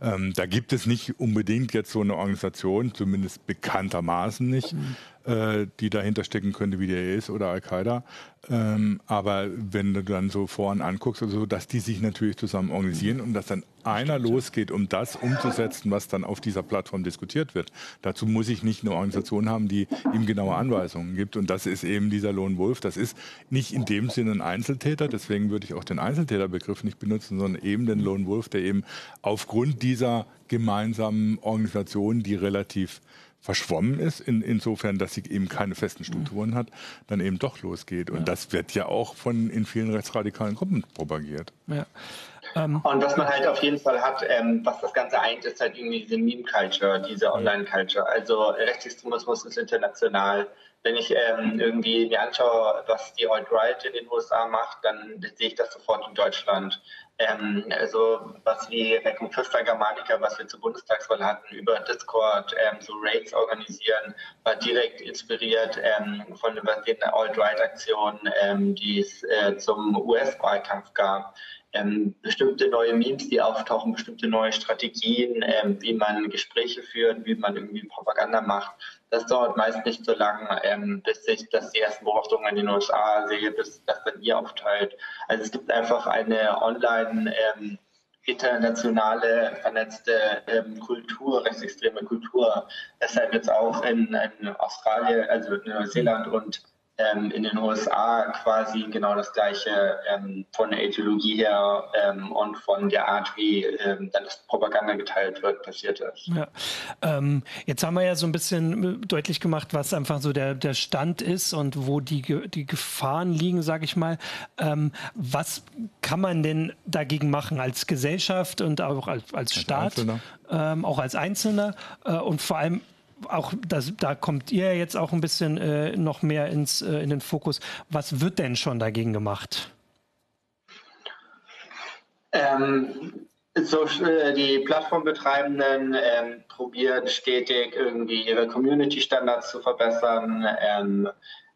Ähm, da gibt es nicht unbedingt jetzt so eine Organisation, zumindest bekanntermaßen nicht, mhm äh, die dahinter stecken könnte, wie der IS oder Al-Qaida. Ähm, aber wenn du dann so vorn anguckst, also, dass die sich natürlich zusammen organisieren und dass dann einer losgeht, um das umzusetzen, was dann auf dieser Plattform diskutiert wird. Dazu muss ich nicht eine Organisation haben, die ihm genaue Anweisungen gibt. Und das ist eben dieser Lone Wolf. Das ist nicht in dem Sinne ein Einzeltäter. Deswegen würde ich auch den Einzeltäterbegriff nicht benutzen, sondern eben den Lone Wolf, der eben aufgrund dieser gemeinsamen Organisation, die relativ verschwommen ist, in, insofern, dass sie eben keine festen Strukturen hat, dann eben doch losgeht. Und ja. das wird ja auch von in vielen rechtsradikalen Gruppen propagiert. Ja. Ähm, und was man halt auf jeden Fall hat, ähm, was das Ganze eint, ist halt irgendwie diese Meme-Culture, diese Online-Culture. Also Rechtsextremismus ist international. Wenn ich ähm, irgendwie mir anschaue, was die Alt-Right in den USA macht, dann sehe ich das sofort in Deutschland. Ähm, also was wie Reconquista Germanica, was wir zur Bundestagswahl hatten, über Discord ähm, so Raids organisieren, war direkt inspiriert ähm, von den Alt-Right-Aktionen, die es äh, zum US-Wahlkampf gab ähm, bestimmte neue Memes, die auftauchen, bestimmte neue Strategien, ähm, wie man Gespräche führt, wie man irgendwie Propaganda macht. Das dauert meist nicht so lange, ähm, bis ich das die ersten Beobachtungen in den USA sehe, bis das dann hier aufteilt. Also es gibt einfach eine online ähm, internationale vernetzte ähm, Kultur, rechtsextreme Kultur. Deshalb jetzt auch in, in Australien, also in Neuseeland und ähm, in den USA quasi genau das gleiche ähm, von der Ideologie her ähm, und von der Art, wie ähm, dann das Propaganda geteilt wird, passiert ist. Ja. Ähm, jetzt haben wir ja so ein bisschen äh, deutlich gemacht, was einfach so der, der Stand ist und wo die, die Gefahren liegen, sage ich mal. Ähm, was kann man denn dagegen machen als Gesellschaft und auch als, als, als Staat, auch als Einzelner äh, und vor allem auch das, da kommt ihr jetzt auch ein bisschen äh, noch mehr ins, äh, in den Fokus. Was wird denn schon dagegen gemacht? Ähm, so, äh, die Plattformbetreibenden ähm, probieren stetig irgendwie ihre Community-Standards zu verbessern. Ähm,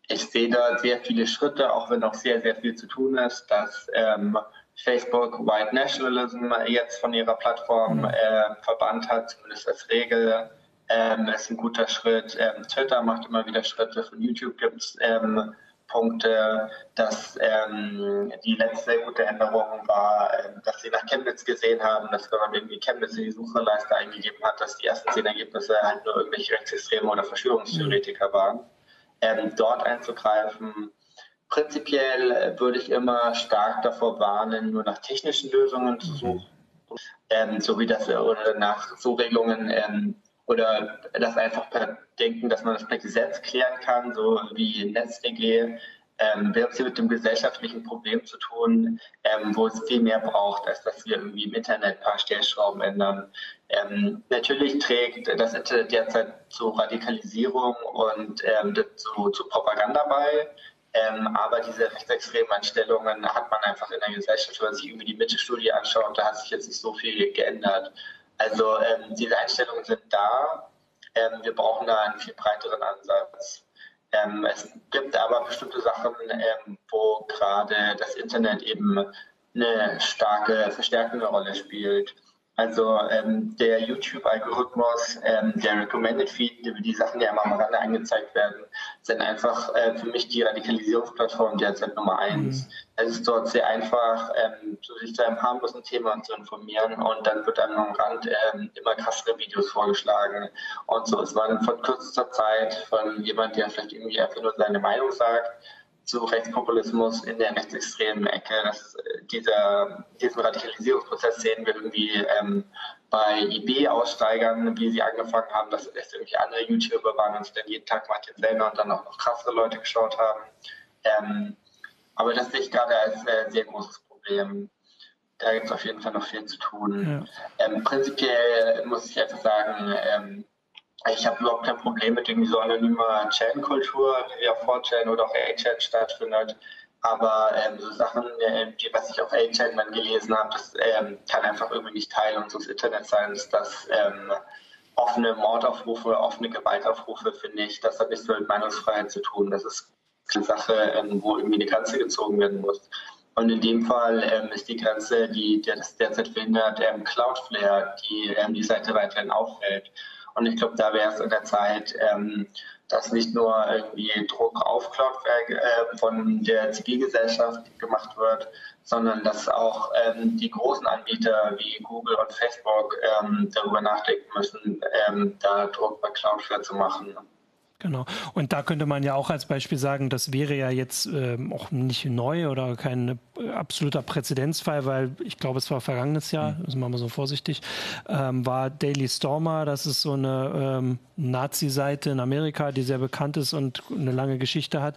ich sehe da sehr viele Schritte, auch wenn noch sehr, sehr viel zu tun ist, dass ähm, Facebook White Nationalism jetzt von ihrer Plattform äh, verbannt hat, zumindest als Regel ähm, ist ein guter Schritt. Ähm, Twitter macht immer wieder Schritte. Von YouTube gibt es ähm, Punkte, dass ähm, die letzte gute Änderung war, ähm, dass sie nach Chemnitz gesehen haben, dass wenn man irgendwie Chemnitz in die Suchleiste eingegeben hat, dass die ersten zehn Ergebnisse halt nur irgendwelche Rechtsextreme oder Verschwörungstheoretiker waren. Ähm, dort einzugreifen. Prinzipiell äh, würde ich immer stark davor warnen, nur nach technischen Lösungen zu suchen, ähm, so wie das oder nach so Regelungen ähm, oder das einfach per Denken, dass man das per Gesetz klären kann, so wie NetzDG. Ähm, wir haben es hier mit dem gesellschaftlichen Problem zu tun, ähm, wo es viel mehr braucht, als dass wir irgendwie im Internet ein paar Stellschrauben ändern. Ähm, natürlich trägt das Internet derzeit zu Radikalisierung und ähm, zu, zu, Propaganda bei. Ähm, aber diese rechtsextremen Einstellungen hat man einfach in der Gesellschaft, wenn man sich irgendwie die Mitte-Studie anschaut, da hat sich jetzt nicht so viel geändert. Also ähm, diese Einstellungen sind da. Ähm, wir brauchen da einen viel breiteren Ansatz. Ähm, es gibt aber bestimmte Sachen, ähm, wo gerade das Internet eben eine starke, verstärkende Rolle spielt. Also ähm, der YouTube-Algorithmus, ähm, der Recommended Feed, die, die Sachen, die am Rande angezeigt werden, sind einfach äh, für mich die Radikalisierungsplattform derzeit Nummer eins. Mhm. Es ist dort sehr einfach, ähm, sich zu einem harmlosen Thema zu informieren und dann wird einem am Rand ähm, immer krassere Videos vorgeschlagen und so. Es war dann von kürzester Zeit von jemand, der vielleicht irgendwie einfach nur seine Meinung sagt, zu Rechtspopulismus in der rechtsextremen Ecke. Das, äh, dieser, diesen Radikalisierungsprozess sehen wir irgendwie ähm, bei IB-Aussteigern, wie sie angefangen haben, dass es irgendwie andere YouTuber waren und sich dann jeden Tag Martin Sellner und dann auch noch krassere Leute geschaut haben. Ähm, aber das sehe ich gerade als äh, sehr großes Problem. Da gibt es auf jeden Fall noch viel zu tun. Ja. Ähm, prinzipiell muss ich einfach sagen, ähm, ich habe überhaupt kein Problem mit irgendwie so anonymer Chat-Kultur, wie auf 4chan oder auch A-Chat stattfindet. Aber ähm, so Sachen, äh, die, was ich auf A-Chat dann gelesen habe, das ähm, kann einfach irgendwie nicht Teil unseres Internets sein. Dass das ähm, offene Mordaufrufe, offene Gewaltaufrufe, finde ich, das hat nichts mit Meinungsfreiheit zu tun. Das ist eine Sache, ähm, wo irgendwie eine Grenze gezogen werden muss. Und in dem Fall ähm, ist die Grenze, die, die das derzeit verhindert, ähm, Cloudflare, die die Seite weiterhin auffällt. Und ich glaube, da wäre es in der Zeit, dass nicht nur irgendwie Druck auf Cloudwerk äh, von der Zivilgesellschaft gemacht wird, sondern dass auch ähm, die großen Anbieter wie Google und Facebook ähm, darüber nachdenken müssen, ähm, da Druck bei Cloudflare zu machen. Genau. Und da könnte man ja auch als Beispiel sagen, das wäre ja jetzt ähm, auch nicht neu oder kein absoluter Präzedenzfall, weil ich glaube, es war vergangenes Jahr, mhm. sind wir mal so vorsichtig, ähm, war Daily Stormer, das ist so eine ähm, Nazi-Seite in Amerika, die sehr bekannt ist und eine lange Geschichte hat.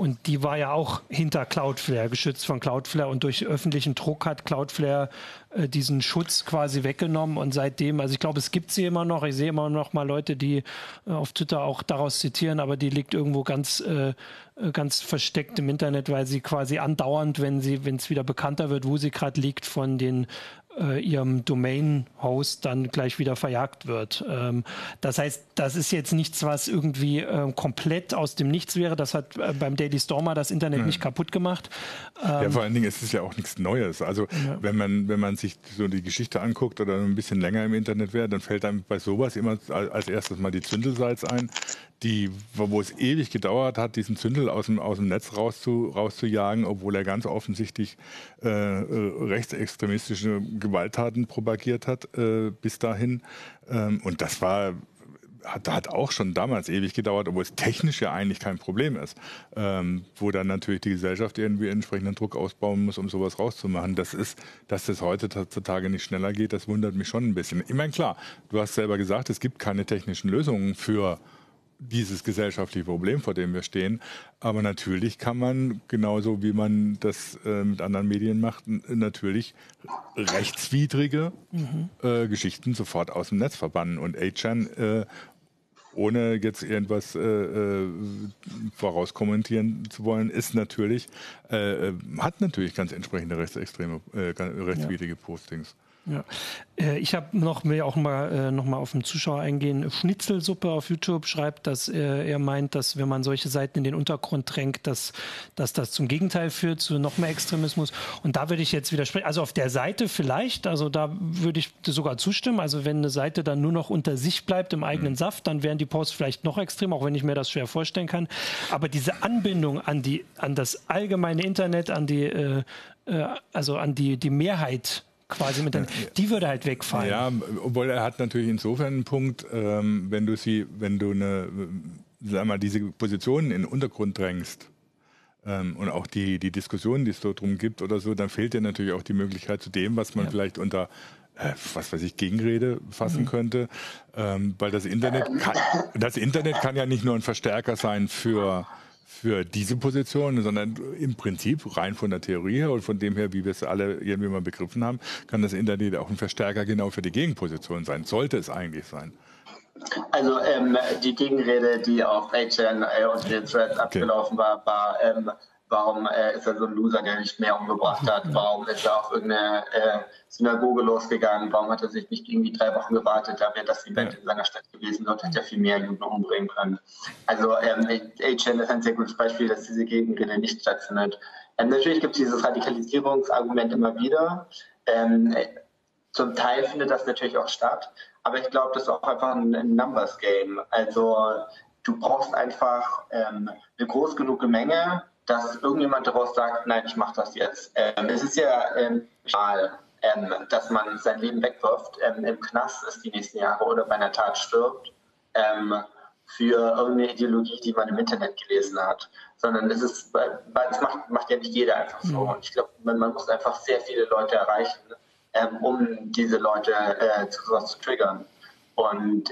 Und die war ja auch hinter Cloudflare, geschützt von Cloudflare. Und durch öffentlichen Druck hat Cloudflare äh, diesen Schutz quasi weggenommen. Und seitdem, also ich glaube, es gibt sie immer noch. Ich sehe immer noch mal Leute, die äh, auf Twitter auch daraus zitieren, aber die liegt irgendwo ganz, äh, äh ganz versteckt im Internet, weil sie quasi andauernd, wenn sie, wenn es wieder bekannter wird, wo sie gerade liegt, von den äh, ihrem Domain-Host dann gleich wieder verjagt wird. Ähm, das heißt, das ist jetzt nichts, was irgendwie äh, komplett aus dem Nichts wäre. Das hat äh, beim Daily Stormer das Internet mhm. nicht kaputt gemacht. Ähm, ja, vor allen Dingen ist es ja auch nichts Neues. Also ja. wenn man wenn man sich so die Geschichte anguckt oder ein bisschen länger im Internet wäre, dann fällt einem bei sowas immer als erstes mal die Zündelsalz ein die, wo es ewig gedauert hat, diesen Zündel aus dem, aus dem Netz rauszu, rauszujagen, obwohl er ganz offensichtlich äh, äh, rechtsextremistische Gewalttaten propagiert hat äh, bis dahin. Ähm, und das war hat, hat auch schon damals ewig gedauert, obwohl es technisch ja eigentlich kein Problem ist, ähm, wo dann natürlich die Gesellschaft irgendwie entsprechenden Druck ausbauen muss, um sowas rauszumachen. Das ist, dass das heutzutage nicht schneller geht, das wundert mich schon ein bisschen. Ich meine, klar, du hast selber gesagt, es gibt keine technischen Lösungen für dieses gesellschaftliche Problem, vor dem wir stehen. Aber natürlich kann man, genauso wie man das äh, mit anderen Medien macht, natürlich rechtswidrige mhm. äh, Geschichten sofort aus dem Netz verbannen. Und A-Chan, äh, ohne jetzt irgendwas äh, äh, vorauskommentieren zu wollen, ist natürlich, äh, hat natürlich ganz entsprechende rechtsextreme, rechtswidrige. Postings. Ja. Äh, ich habe noch mir auch mal äh, noch mal auf den Zuschauer eingehen. Schnitzelsuppe auf YouTube schreibt, dass er, er meint, dass wenn man solche Seiten in den Untergrund drängt, dass, dass das zum Gegenteil führt, zu noch mehr Extremismus. Und da würde ich jetzt widersprechen. Also auf der Seite vielleicht, also da würde ich sogar zustimmen. Also wenn eine Seite dann nur noch unter sich bleibt im eigenen mhm. Saft, dann wären die Posts vielleicht noch extrem, auch wenn ich mir das schwer vorstellen kann. Aber diese Anbindung an die, an das allgemeine Internet, an die, äh, äh also an die, die Mehrheit quasi mit, dann, die würde halt wegfallen. Ja, obwohl er hat natürlich insofern einen Punkt, ähm, wenn du sie, wenn du eine, sag mal, diese Positionen in den Untergrund drängst, ähm, und auch die, die Diskussionen, die es dort drum gibt oder so, dann fehlt dir natürlich auch die Möglichkeit zu dem, was man ja. vielleicht unter äh, was weiß ich, Gegenrede fassen mhm. könnte, ähm, weil das Internet kann, das Internet kann ja nicht nur ein Verstärker sein für für diese Position, sondern im Prinzip rein von der Theorie her und von dem her, wie wir es alle irgendwie mal begriffen haben, kann das Internet auch ein Verstärker genau für die Gegenposition sein. Sollte es eigentlich sein. Also ähm, die Gegenrede, die auf HN äh, und den Threads abgelaufen war, war ähm, Warum äh, ist er so ein Loser, der nicht mehr umgebracht hat? Warum ist er auf irgendeine äh, Synagoge losgegangen? Warum hat er sich nicht irgendwie drei Wochen gewartet? Da wäre das Event in seiner Stadt gewesen. Dort hätte er viel mehr Juden umbringen können. Also ähm, HN ist ein sehr gutes Beispiel, dass diese Gegenrede nicht stattfindet. Ähm, natürlich gibt es dieses Radikalisierungsargument immer wieder. Ähm, zum Teil findet das natürlich auch statt, aber ich glaube, das ist auch einfach ein, ein Numbers Game. Also du brauchst einfach ähm, eine groß genug Menge, dass irgendjemand daraus sagt, nein, ich mache das jetzt. Ähm, es ist ja ähm, mal, ähm, dass man sein Leben wegwirft, ähm, im Knast ist die nächsten Jahre oder bei einer Tat stirbt ähm, für irgendeine Ideologie, die man im Internet gelesen hat. Sondern es ist, das macht, macht ja nicht jeder einfach so. Mhm. Und ich glaube, man, man, muss einfach sehr viele Leute erreichen, ähm, um diese Leute äh, zu sowas zu triggern. Und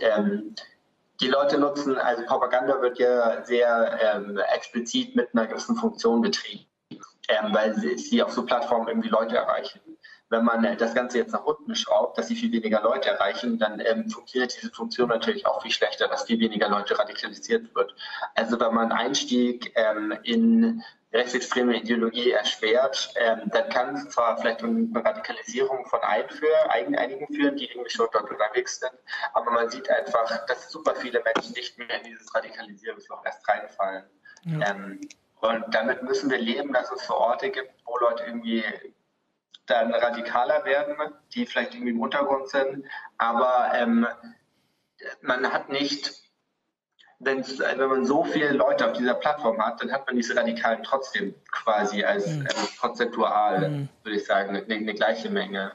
die Leute nutzen, also Propaganda wird ja sehr ähm, explizit mit einer gewissen Funktion betrieben, ähm, weil sie, sie, auf so Plattformen irgendwie Leute erreichen. Wenn man das Ganze jetzt nach unten schraubt, dass sie viel weniger Leute erreichen, dann ähm, funktioniert diese Funktion natürlich auch viel schlechter, dass viel weniger Leute radikalisiert wird. Also wenn man Einstieg ähm, in rechtsextreme Ideologie erschwert, ähm, dann kann es zwar vielleicht eine Radikalisierung von einigen führen, die irgendwie schon dort unterwegs sind, aber man sieht einfach, dass super viele Menschen nicht mehr in dieses Radikalisierungsloch erst reinfallen. Ja. Ähm, und damit müssen wir leben, dass es so Orte gibt, wo Leute irgendwie dann radikaler werden, die vielleicht irgendwie im Untergrund sind, aber ähm, man hat nicht wenn, wenn man so viele Leute auf dieser Plattform hat, dann hat man diese Radikalen trotzdem quasi als mhm. äh, prozentual, mhm. würde ich sagen, eine, eine gleiche Menge.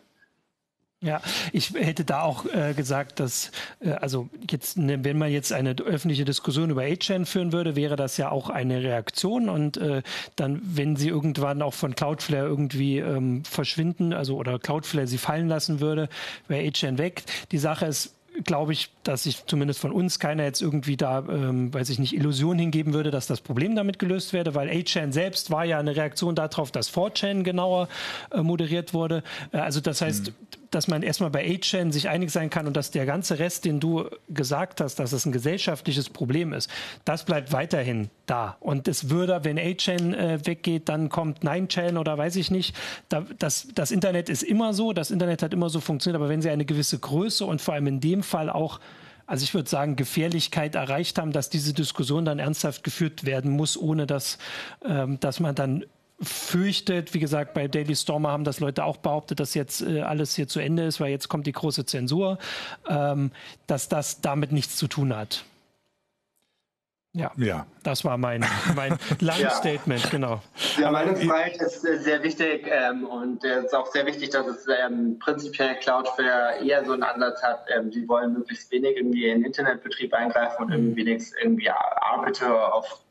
Ja, ich hätte da auch äh, gesagt, dass, äh, also jetzt, ne, wenn man jetzt eine öffentliche Diskussion über A-Chain führen würde, wäre das ja auch eine Reaktion und äh, dann, wenn sie irgendwann auch von Cloudflare irgendwie ähm, verschwinden, also oder Cloudflare sie fallen lassen würde, wäre A-Chain weg. Die Sache ist, glaube ich, dass sich zumindest von uns keiner jetzt irgendwie da, ähm, weiß ich nicht, Illusion hingeben würde, dass das Problem damit gelöst werde, weil 8chan selbst war ja eine Reaktion darauf, dass 4chan genauer äh, moderiert wurde. Äh, also das heißt, mhm dass man erstmal bei 8chan sich einig sein kann und dass der ganze Rest, den du gesagt hast, dass es ein gesellschaftliches Problem ist, das bleibt weiterhin da. Und es würde, wenn 8chan äh, weggeht, dann kommt 9chan oder weiß ich nicht. Da, das, das Internet ist immer so, das Internet hat immer so funktioniert, aber wenn sie eine gewisse Größe und vor allem in dem Fall auch also ich würde sagen, Gefährlichkeit erreicht haben, dass diese Diskussion dann ernsthaft geführt werden muss, ohne dass, ähm, dass man dann fürchtet, wie gesagt, bei Daily Stormer haben das Leute auch behauptet, dass jetzt äh, alles hier zu Ende ist, weil jetzt kommt die große Zensur, ähm, dass das damit nichts zu tun hat. Ja, ja. das war mein, mein langes ja. Statement, genau. Ja, Meinungsfreiheit ist äh, sehr wichtig ähm, und es ist auch sehr wichtig, dass es ähm, prinzipiell Cloudflare eher so einen Ansatz hat, ähm, die wollen möglichst wenig irgendwie in den Internetbetrieb eingreifen und mhm. irgendwie wenigstens irgendwie Arbiter auf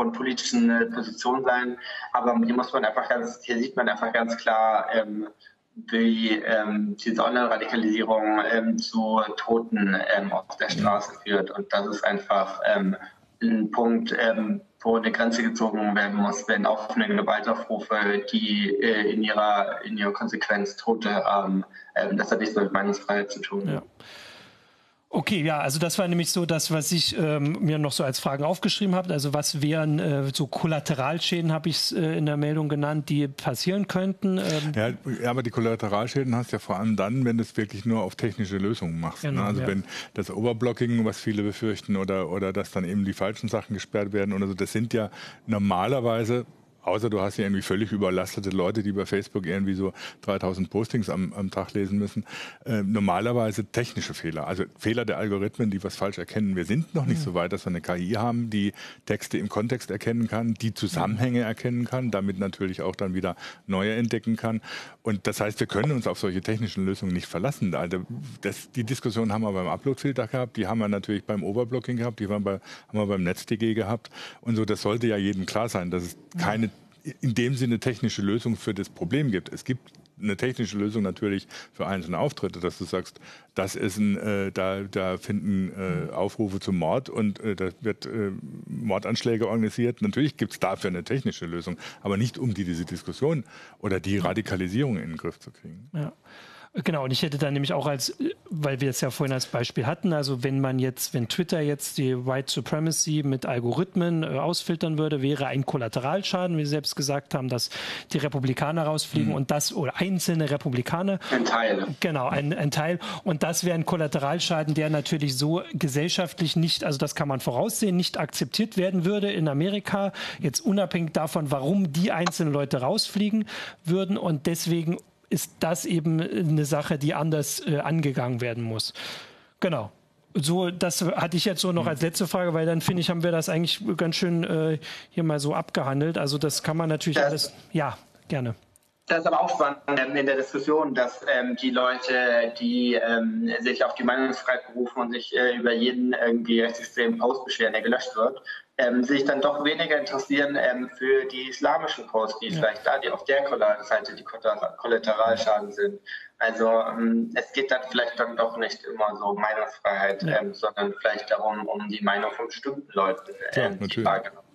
von politischen äh, Positionen sein. Aber hier muss man einfach ganz, hier sieht man einfach ganz klar, ähm, wie ähm, Online-Radikalisierung ähm, zu Toten ähm, auf der Straße führt. Und das ist einfach ähm, ein Punkt, ähm, wo eine Grenze gezogen werden muss, wenn offene Gewaltaufrufe, die äh, in, ihrer, in ihrer Konsequenz Tote haben, ähm, das hat nichts mit Meinungsfreiheit zu tun. Ja. Okay, ja, also das war nämlich so das, was ich ähm, mir noch so als Fragen aufgeschrieben habe. Also was wären äh, so Kollateralschäden, habe ich es äh, in der Meldung genannt, die passieren könnten? Ähm ja, aber die Kollateralschäden hast du ja vor allem dann, wenn du es wirklich nur auf technische Lösungen machst. Ne? Genau, ne? Also ja. wenn das Overblocking, was viele befürchten, oder, oder dass dann eben die falschen Sachen gesperrt werden oder so, das sind ja normalerweise Außer du hast ja irgendwie völlig überlastete Leute, die bei Facebook irgendwie so 3000 Postings am, am Tag lesen müssen. Äh, normalerweise technische Fehler, also Fehler der Algorithmen, die was falsch erkennen. Wir sind noch nicht mhm. so weit, dass wir eine KI haben, die Texte im Kontext erkennen kann, die Zusammenhänge erkennen kann, damit natürlich auch dann wieder neue entdecken kann. Und das heißt, wir können uns auf solche technischen Lösungen nicht verlassen. Also das, die Diskussion haben wir beim Uploadfilter gehabt, die haben wir natürlich beim Overblocking gehabt, die haben wir, bei, haben wir beim NetzDG gehabt. Und so, das sollte ja jedem klar sein, dass es keine in dem Sinne technische Lösung für das Problem gibt. Es gibt eine technische Lösung natürlich für einzelne Auftritte, dass du sagst, das ist ein, äh, da, da finden äh, Aufrufe zum Mord und äh, da wird äh, Mordanschläge organisiert. Natürlich gibt es dafür eine technische Lösung, aber nicht um die, diese Diskussion oder die Radikalisierung in den Griff zu kriegen. Ja. Genau, und ich hätte dann nämlich auch als, weil wir es ja vorhin als Beispiel hatten, also wenn man jetzt, wenn Twitter jetzt die White Supremacy mit Algorithmen äh, ausfiltern würde, wäre ein Kollateralschaden, wie Sie selbst gesagt haben, dass die Republikaner rausfliegen mhm. und das, oder einzelne Republikaner. Ein Teil. Genau, ein, ein Teil. Und das wäre ein Kollateralschaden, der natürlich so gesellschaftlich nicht, also das kann man voraussehen, nicht akzeptiert werden würde in Amerika, jetzt unabhängig davon, warum die einzelnen Leute rausfliegen würden und deswegen ist das eben eine Sache, die anders äh, angegangen werden muss. Genau. So, das hatte ich jetzt so noch als letzte Frage, weil dann finde ich, haben wir das eigentlich ganz schön äh, hier mal so abgehandelt. Also das kann man natürlich das, alles. Ja, gerne. Das ist aber auch spannend in der Diskussion, dass ähm, die Leute, die ähm, sich auf die Meinungsfreiheit berufen und sich äh, über jeden irgendwie rechtsextremen Post beschweren, der gelöscht wird, ähm, sich dann doch weniger interessieren ähm, für die islamischen Posts, die ja. vielleicht da, die auf der Seite die Kollateralschaden sind. Also ähm, es geht dann vielleicht dann doch nicht immer so um Meinungsfreiheit, ja. ähm, sondern vielleicht darum, um die Meinung von bestimmten Leuten, ähm, ja, die wahrgenommen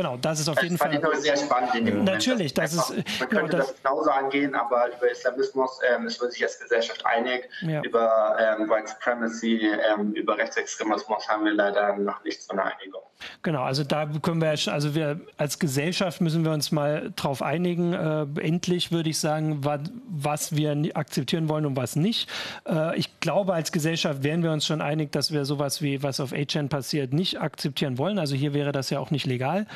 Genau, das ist auf das jeden Fall. Das fand ich sehr spannend in dem Moment. Natürlich, das ist. Man könnte genau, das, das, genauso angehen, aber über Islamismus ähm, ist man sich als Gesellschaft einig. Ja. Über ähm, White Supremacy, ähm, über Rechtsextremismus haben wir leider noch nicht so eine Einigung. Genau, also da können wir, also wir als Gesellschaft müssen wir uns mal drauf einigen. Äh, endlich würde ich sagen, was, was wir akzeptieren wollen und was nicht. Äh, ich glaube, als Gesellschaft wären wir uns schon einig, dass wir sowas wie was auf HN passiert nicht akzeptieren wollen. Also hier wäre das ja auch nicht legal.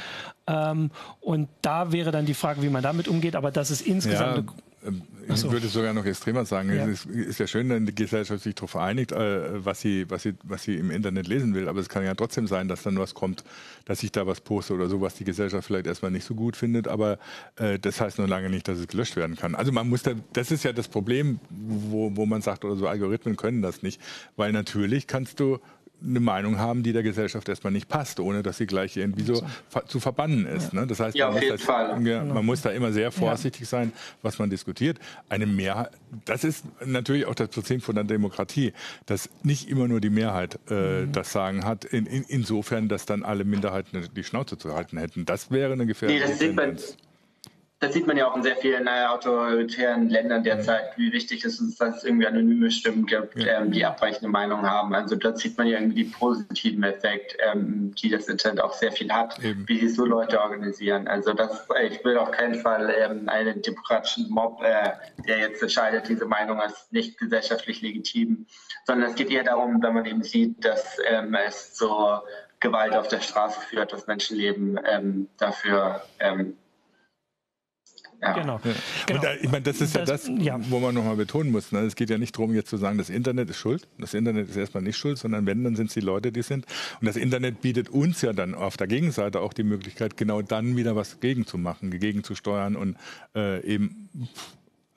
Ähm, und da wäre dann die Frage, wie man damit umgeht. Aber das ist insgesamt. Ja. Ähm, ich so. würde sogar noch extremer sagen. Ja. Es ist, ist, ja schön, wenn die Gesellschaft sich darauf einigt, äh, was, sie, was, sie, was sie im Internet lesen will. Aber es kann ja trotzdem sein, dass dann was kommt, dass ich da was poste oder so, was die Gesellschaft vielleicht erstmal nicht so gut findet. Aber äh, das heißt noch lange nicht, dass es gelöscht werden kann. Also man muss da, das ist ja das Problem, wo, wo man sagt, oder so Algorithmen können das nicht. Weil natürlich kannst du eine Meinung haben, die der Gesellschaft erstmal nicht passt, ohne dass sie gleich irgendwie so zu verbannen ist. Ja. Ne? Das heißt, ja, man, muss das, ja, genau. man, muss da immer sehr vorsichtig sein, was man diskutiert. Eine Mehrheit, das ist natürlich auch das Prinzip von der Demokratie, dass nicht immer nur die Mehrheit äh, mhm. das Sagen hat, in, in, insofern, dass dann alle Minderheiten die Schnauze zu halten hätten. Das wäre eine gefährliche nee, Tendenz. Das sieht man ja auch in sehr vielen äh, autoritären Ländern derzeit, wie wichtig es ist, dass es irgendwie anonyme Stimmen gibt, ja. ähm, die abweichende Meinungen haben. Also da sieht man ja irgendwie die positiven Effekte, ähm, die das Internet auch sehr viel hat, Eben. wie sich so Leute organisieren. Also das, ich will auf keinen Fall ähm, einen demokratischen Mob, äh, der jetzt entscheidet, diese Meinung als nicht gesellschaftlich legitim, sondern es geht eher darum, wenn man eben sieht, dass ähm, es zur Gewalt auf der Straße führt, dass Menschenleben ähm, dafür ähm, ja. Genau. Ja. genau. Da, ich meine, das ist das, ja das, ja. wo man nochmal betonen muss. Ne? Es geht ja nicht darum, jetzt zu sagen, das Internet ist schuld. Das Internet ist erstmal nicht schuld, sondern wenn, dann sind es die Leute, die sind. Und das Internet bietet uns ja dann auf der Gegenseite auch die Möglichkeit, genau dann wieder was gegenzumachen, gegenzusteuern und äh, eben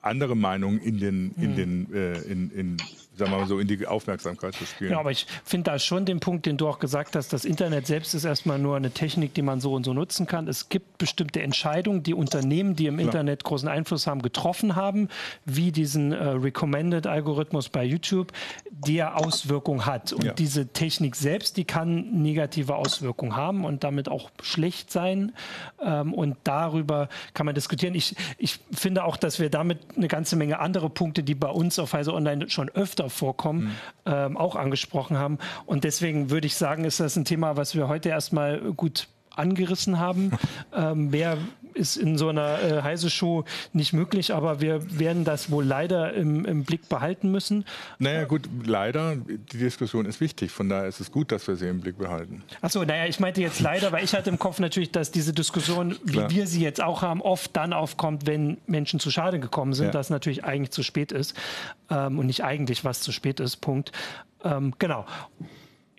andere Meinungen in den, in mhm. den, äh, in, in sagen wir mal so, in die Aufmerksamkeit zu spielen. Ja, aber ich finde da schon den Punkt, den du auch gesagt hast, das Internet selbst ist erstmal nur eine Technik, die man so und so nutzen kann. Es gibt bestimmte Entscheidungen, die Unternehmen, die im Klar. Internet großen Einfluss haben, getroffen haben, wie diesen äh, Recommended-Algorithmus bei YouTube, der Auswirkungen hat. Und ja. diese Technik selbst, die kann negative Auswirkungen haben und damit auch schlecht sein. Ähm, und darüber kann man diskutieren. Ich, ich finde auch, dass wir damit eine ganze Menge andere Punkte, die bei uns auf Heise Online schon öfter vorkommen, mhm. ähm, auch angesprochen haben. Und deswegen würde ich sagen, ist das ein Thema, was wir heute erstmal gut angerissen haben. ähm, mehr ist in so einer äh, Heise-Show nicht möglich, aber wir werden das wohl leider im, im Blick behalten müssen. Naja, gut, leider, die Diskussion ist wichtig, von daher ist es gut, dass wir sie im Blick behalten. Achso, naja, ich meinte jetzt leider, weil ich hatte im Kopf natürlich, dass diese Diskussion, wie Klar. wir sie jetzt auch haben, oft dann aufkommt, wenn Menschen zu Schaden gekommen sind, ja. dass natürlich eigentlich zu spät ist ähm, und nicht eigentlich was zu spät ist, Punkt. Ähm, genau.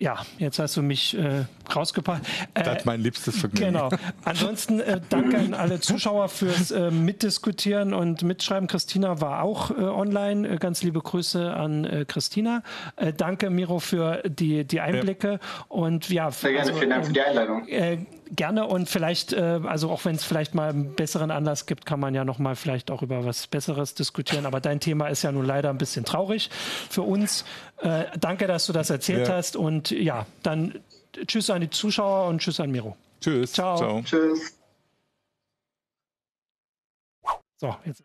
Ja, jetzt hast du mich äh, rausgepackt. Äh, das ist mein liebstes Vergnügen. Genau. Ansonsten äh, danke an alle Zuschauer fürs äh, Mitdiskutieren und Mitschreiben. Christina war auch äh, online. Äh, ganz liebe Grüße an äh, Christina. Äh, danke, Miro, für die, die Einblicke. Ja. Und ja, Sehr gerne. Also, Vielen Dank für die Einladung. Gerne und vielleicht, äh, also auch wenn es vielleicht mal einen besseren Anlass gibt, kann man ja noch mal vielleicht auch über was Besseres diskutieren. Aber dein Thema ist ja nun leider ein bisschen traurig für uns. Äh, danke, dass du das erzählt ja. hast und ja, dann tschüss an die Zuschauer und tschüss an Miro. Tschüss. Ciao. Ciao. Tschüss. So, jetzt.